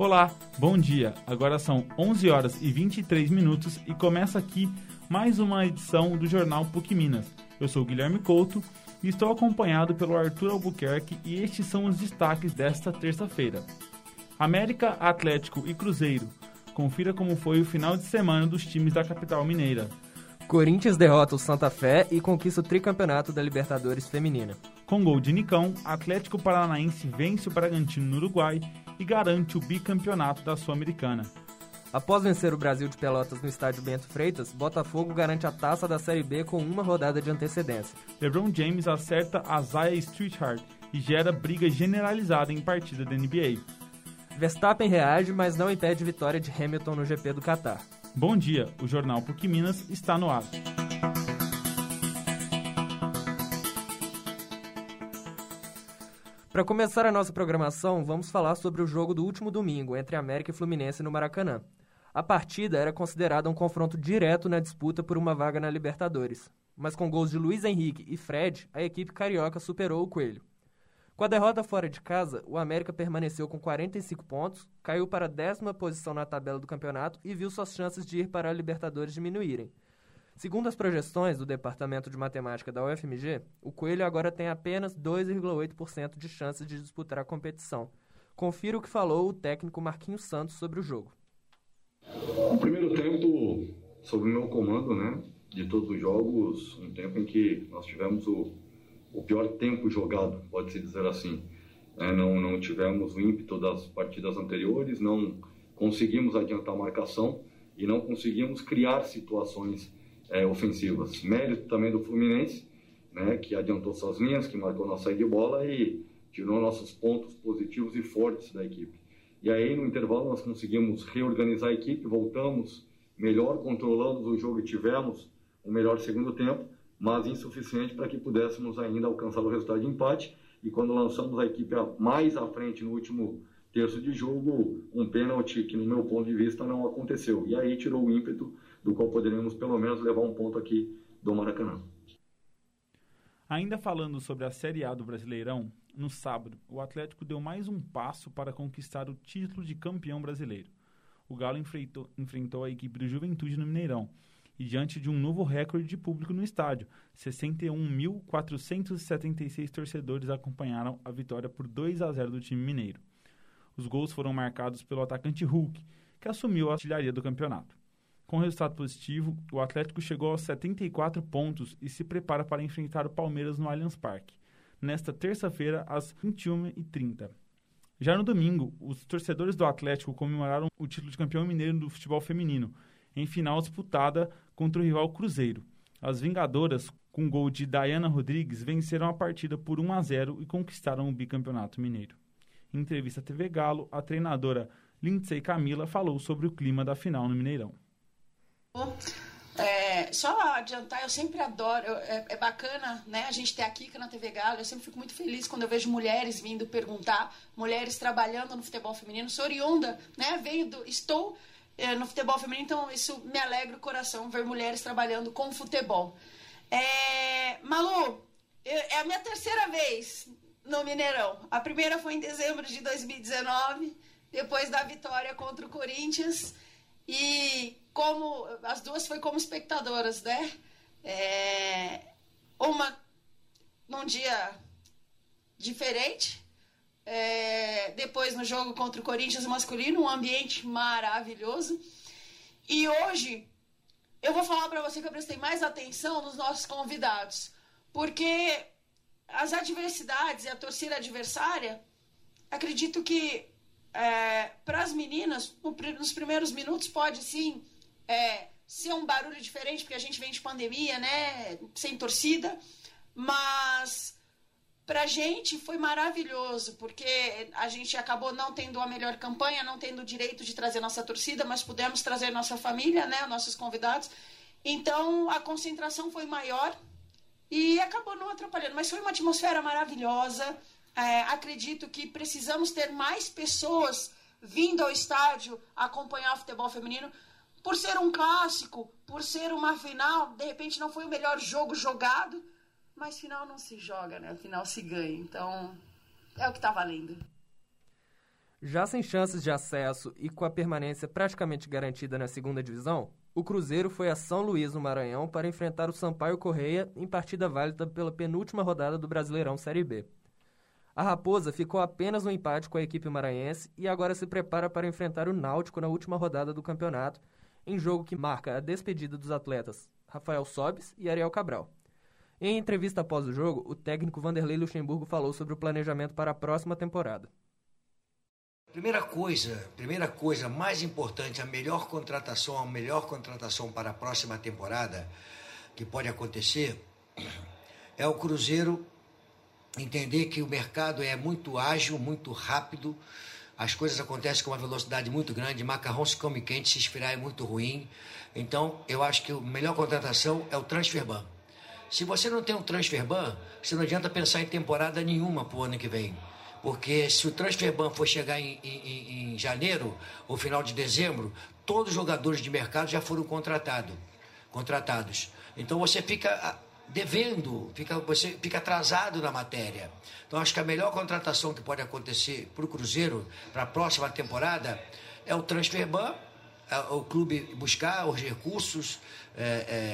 Olá, bom dia. Agora são 11 horas e 23 minutos e começa aqui mais uma edição do Jornal PUC Minas. Eu sou Guilherme Couto e estou acompanhado pelo Arthur Albuquerque e estes são os destaques desta terça-feira. América, Atlético e Cruzeiro. Confira como foi o final de semana dos times da capital mineira. Corinthians derrota o Santa Fé e conquista o tricampeonato da Libertadores Feminina. Com gol de Nicão, Atlético Paranaense vence o Bragantino no Uruguai e garante o bicampeonato da Sul-Americana. Após vencer o Brasil de Pelotas no estádio Bento Freitas, Botafogo garante a taça da Série B com uma rodada de antecedência. LeBron James acerta a Zaya Streethard e gera briga generalizada em partida da NBA. Verstappen reage, mas não impede vitória de Hamilton no GP do Catar. Bom dia, o Jornal PUC Minas está no ar. Para começar a nossa programação, vamos falar sobre o jogo do último domingo entre América e Fluminense no Maracanã. A partida era considerada um confronto direto na disputa por uma vaga na Libertadores, mas com gols de Luiz Henrique e Fred, a equipe carioca superou o Coelho. Com a derrota fora de casa, o América permaneceu com 45 pontos, caiu para a décima posição na tabela do campeonato e viu suas chances de ir para a Libertadores diminuírem. Segundo as projeções do Departamento de Matemática da UFMG, o Coelho agora tem apenas 2,8% de chances de disputar a competição. Confira o que falou o técnico Marquinhos Santos sobre o jogo. O primeiro tempo, sob o meu comando, né, de todos os jogos, um tempo em que nós tivemos o, o pior tempo jogado, pode-se dizer assim. É, não, não tivemos o ímpeto das partidas anteriores, não conseguimos adiantar a marcação e não conseguimos criar situações é, ofensivas. Mérito também do Fluminense, né, que adiantou suas linhas, que marcou nossa saída de bola e tirou nossos pontos positivos e fortes da equipe. E aí, no intervalo, nós conseguimos reorganizar a equipe, voltamos melhor, controlamos o jogo e tivemos um melhor segundo tempo, mas insuficiente para que pudéssemos ainda alcançar o resultado de empate. E quando lançamos a equipe mais à frente no último terço de jogo, um pênalti que, no meu ponto de vista, não aconteceu. E aí tirou o ímpeto do qual poderíamos pelo menos levar um ponto aqui do Maracanã. Ainda falando sobre a Série A do Brasileirão, no sábado, o Atlético deu mais um passo para conquistar o título de campeão brasileiro. O Galo enfrentou, enfrentou a equipe do Juventude no Mineirão e diante de um novo recorde de público no estádio, 61.476 torcedores acompanharam a vitória por 2 a 0 do time mineiro. Os gols foram marcados pelo atacante Hulk, que assumiu a artilharia do campeonato. Com resultado positivo, o Atlético chegou aos 74 pontos e se prepara para enfrentar o Palmeiras no Allianz Parque, nesta terça-feira, às 21h30. Já no domingo, os torcedores do Atlético comemoraram o título de campeão mineiro do futebol feminino, em final disputada contra o rival Cruzeiro. As Vingadoras, com gol de Dayana Rodrigues, venceram a partida por 1 a 0 e conquistaram o bicampeonato mineiro. Em entrevista à TV Galo, a treinadora Lindsay Camila falou sobre o clima da final no Mineirão. É, só adiantar, eu sempre adoro, é, é, bacana né, a gente ter a Kika na TV Galo, eu sempre fico muito feliz quando eu vejo mulheres vindo perguntar, mulheres trabalhando no futebol feminino, sou oriunda, né, venho do, estou é, no futebol feminino, então isso me alegra o coração, ver mulheres trabalhando com futebol. É, Malu, eu, é a minha terceira vez no Mineirão, a primeira foi em dezembro de 2019, depois da vitória contra o Corinthians, e como as duas foi como espectadoras, né? É, uma num dia diferente, é, depois no jogo contra o Corinthians masculino, um ambiente maravilhoso. E hoje eu vou falar para você que eu prestei mais atenção nos nossos convidados, porque as adversidades e a torcida adversária, acredito que é, para as meninas, nos primeiros minutos pode sim é, ser um barulho diferente, porque a gente vem de pandemia, né? Sem torcida. Mas pra gente foi maravilhoso, porque a gente acabou não tendo a melhor campanha, não tendo o direito de trazer nossa torcida, mas pudemos trazer nossa família, né? Nossos convidados. Então a concentração foi maior e acabou não atrapalhando. Mas foi uma atmosfera maravilhosa. É, acredito que precisamos ter mais pessoas vindo ao estádio acompanhar o futebol feminino por ser um clássico, por ser uma final, de repente não foi o melhor jogo jogado, mas final não se joga, né? Final se ganha. Então, é o que tá valendo. Já sem chances de acesso e com a permanência praticamente garantida na segunda divisão, o Cruzeiro foi a São Luís, no Maranhão, para enfrentar o Sampaio Correia em partida válida pela penúltima rodada do Brasileirão Série B. A Raposa ficou apenas no empate com a equipe maranhense e agora se prepara para enfrentar o Náutico na última rodada do campeonato, em jogo que marca a despedida dos atletas Rafael Sobes e Ariel Cabral. Em entrevista após o jogo, o técnico Vanderlei Luxemburgo falou sobre o planejamento para a próxima temporada. Primeira coisa, primeira coisa mais importante, a melhor contratação, a melhor contratação para a próxima temporada que pode acontecer é o Cruzeiro entender que o mercado é muito ágil, muito rápido, as coisas acontecem com uma velocidade muito grande, macarrão se come quente, se esfriar é muito ruim. Então, eu acho que a melhor contratação é o transfer ban. Se você não tem um transfer ban, você não adianta pensar em temporada nenhuma para o ano que vem. Porque se o transfer ban for chegar em, em, em janeiro ou final de dezembro, todos os jogadores de mercado já foram contratado, contratados. Então você fica devendo, fica, você fica atrasado na matéria. Então acho que a melhor contratação que pode acontecer para o Cruzeiro para a próxima temporada é o transfer ban, é o clube buscar os recursos, é,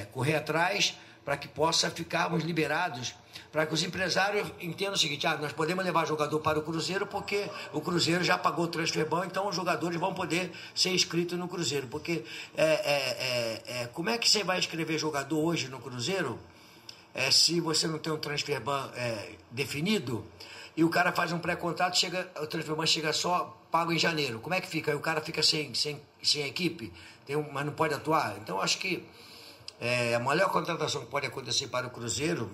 é, correr atrás para que possa ficarmos liberados, para que os empresários entendam o seguinte: ah, nós podemos levar jogador para o Cruzeiro porque o Cruzeiro já pagou o transfer ban, então os jogadores vão poder ser inscritos no Cruzeiro. Porque é, é, é, é como é que você vai escrever jogador hoje no Cruzeiro é, se você não tem um transfer ban é, definido? E o cara faz um pré-contrato, chega, o transfer ban chega só pago em janeiro. Como é que fica? Aí o cara fica sem, sem, sem equipe, tem um, mas não pode atuar. Então acho que é, a maior contratação que pode acontecer para o Cruzeiro,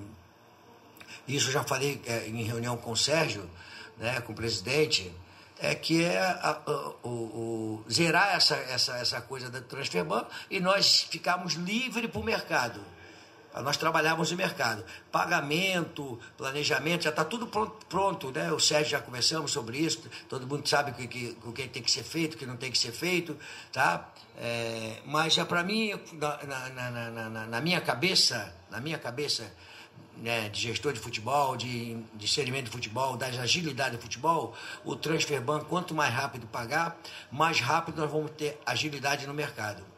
isso já falei é, em reunião com o Sérgio, né, com o presidente, é que é a, a, o, o, zerar essa, essa, essa coisa da transfer ban e nós ficarmos livres para o mercado. Nós trabalhávamos no mercado. Pagamento, planejamento, já está tudo pronto, pronto, né? O Sérgio já conversamos sobre isso, todo mundo sabe o que, que, o que tem que ser feito, o que não tem que ser feito, tá? É, mas já para mim, na, na, na, na, minha cabeça, na minha cabeça, né, de gestor de futebol, de, de segmento de futebol, das agilidades de futebol, o transfer ban, quanto mais rápido pagar, mais rápido nós vamos ter agilidade no mercado.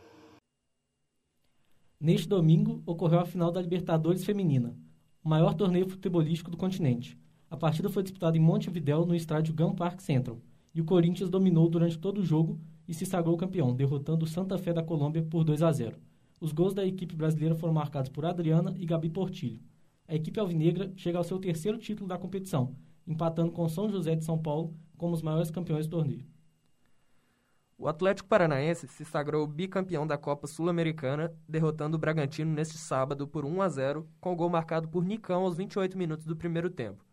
Neste domingo, ocorreu a final da Libertadores Feminina, o maior torneio futebolístico do continente. A partida foi disputada em Montevidéu, no estádio Gun Park Central, e o Corinthians dominou durante todo o jogo e se sagrou campeão, derrotando o Santa Fé da Colômbia por 2 a 0. Os gols da equipe brasileira foram marcados por Adriana e Gabi Portilho. A equipe alvinegra chega ao seu terceiro título da competição, empatando com São José de São Paulo como os maiores campeões do torneio. O Atlético Paranaense se sagrou bicampeão da Copa Sul-Americana, derrotando o Bragantino neste sábado por 1 a 0, com gol marcado por Nicão aos 28 minutos do primeiro tempo.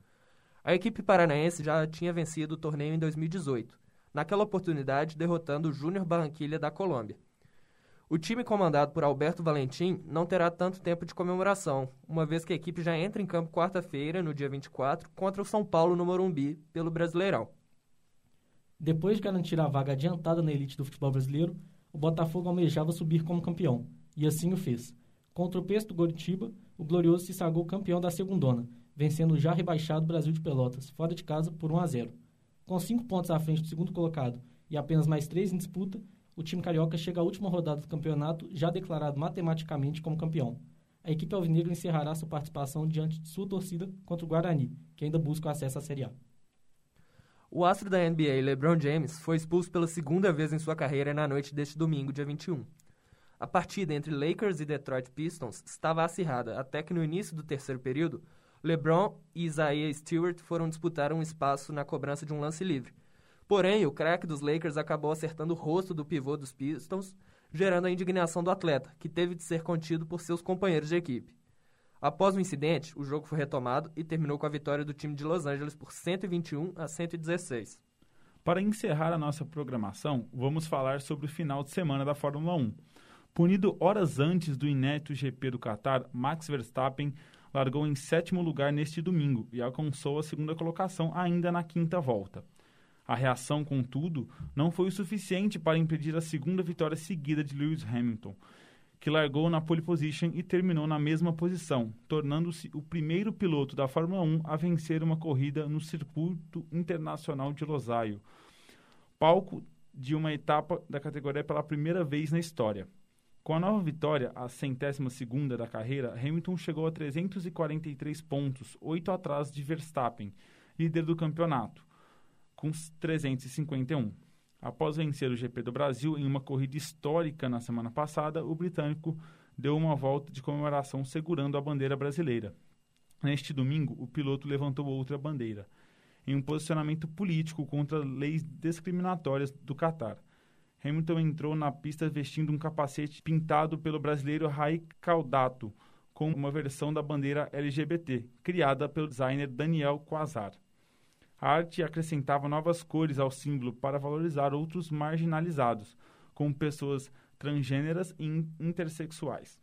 A equipe paranaense já tinha vencido o torneio em 2018, naquela oportunidade derrotando o Júnior Barranquilha da Colômbia. O time comandado por Alberto Valentim não terá tanto tempo de comemoração, uma vez que a equipe já entra em campo quarta-feira, no dia 24, contra o São Paulo no Morumbi, pelo Brasileirão. Depois de garantir a vaga adiantada na elite do futebol brasileiro, o Botafogo almejava subir como campeão, e assim o fez. Com o tropeço do Goritiba, o Glorioso se sagrou campeão da segundona, vencendo o já rebaixado Brasil de Pelotas, fora de casa, por 1 a 0. Com cinco pontos à frente do segundo colocado e apenas mais três em disputa, o time carioca chega à última rodada do campeonato já declarado matematicamente como campeão. A equipe alvinegra encerrará sua participação diante de sua torcida contra o Guarani, que ainda busca o acesso à Série A. O astro da NBA, LeBron James, foi expulso pela segunda vez em sua carreira na noite deste domingo, dia 21. A partida entre Lakers e Detroit Pistons estava acirrada, até que no início do terceiro período, LeBron e Isaiah Stewart foram disputar um espaço na cobrança de um lance livre. Porém, o craque dos Lakers acabou acertando o rosto do pivô dos Pistons, gerando a indignação do atleta, que teve de ser contido por seus companheiros de equipe. Após o incidente, o jogo foi retomado e terminou com a vitória do time de Los Angeles por 121 a 116. Para encerrar a nossa programação, vamos falar sobre o final de semana da Fórmula 1. Punido horas antes do inédito GP do Qatar, Max Verstappen largou em sétimo lugar neste domingo e alcançou a segunda colocação ainda na quinta volta. A reação, contudo, não foi o suficiente para impedir a segunda vitória seguida de Lewis Hamilton, que largou na pole position e terminou na mesma posição, tornando-se o primeiro piloto da Fórmula 1 a vencer uma corrida no Circuito Internacional de Losail. palco de uma etapa da categoria pela primeira vez na história. Com a nova vitória, a centésima segunda da carreira, Hamilton chegou a 343 pontos, oito atrás de Verstappen, líder do campeonato, com 351. Após vencer o GP do Brasil em uma corrida histórica na semana passada, o britânico deu uma volta de comemoração segurando a bandeira brasileira. Neste domingo, o piloto levantou outra bandeira, em um posicionamento político contra leis discriminatórias do Catar. Hamilton entrou na pista vestindo um capacete pintado pelo brasileiro Rai Caldato, com uma versão da bandeira LGBT, criada pelo designer Daniel Quasar. A arte acrescentava novas cores ao símbolo para valorizar outros marginalizados, como pessoas transgêneras e intersexuais.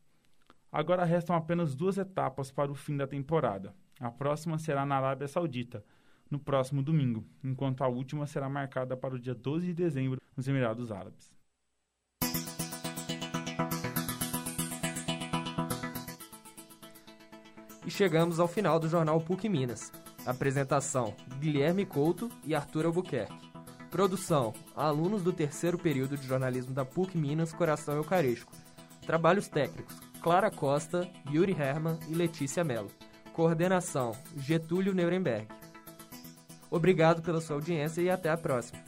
Agora restam apenas duas etapas para o fim da temporada. A próxima será na Arábia Saudita, no próximo domingo, enquanto a última será marcada para o dia 12 de dezembro nos Emirados Árabes. E chegamos ao final do jornal PUC Minas. Apresentação: Guilherme Couto e Arthur Albuquerque. Produção: alunos do terceiro período de jornalismo da PUC Minas Coração Eucarístico. Trabalhos técnicos: Clara Costa, Yuri Herman e Letícia Mello. Coordenação: Getúlio Nuremberg. Obrigado pela sua audiência e até a próxima.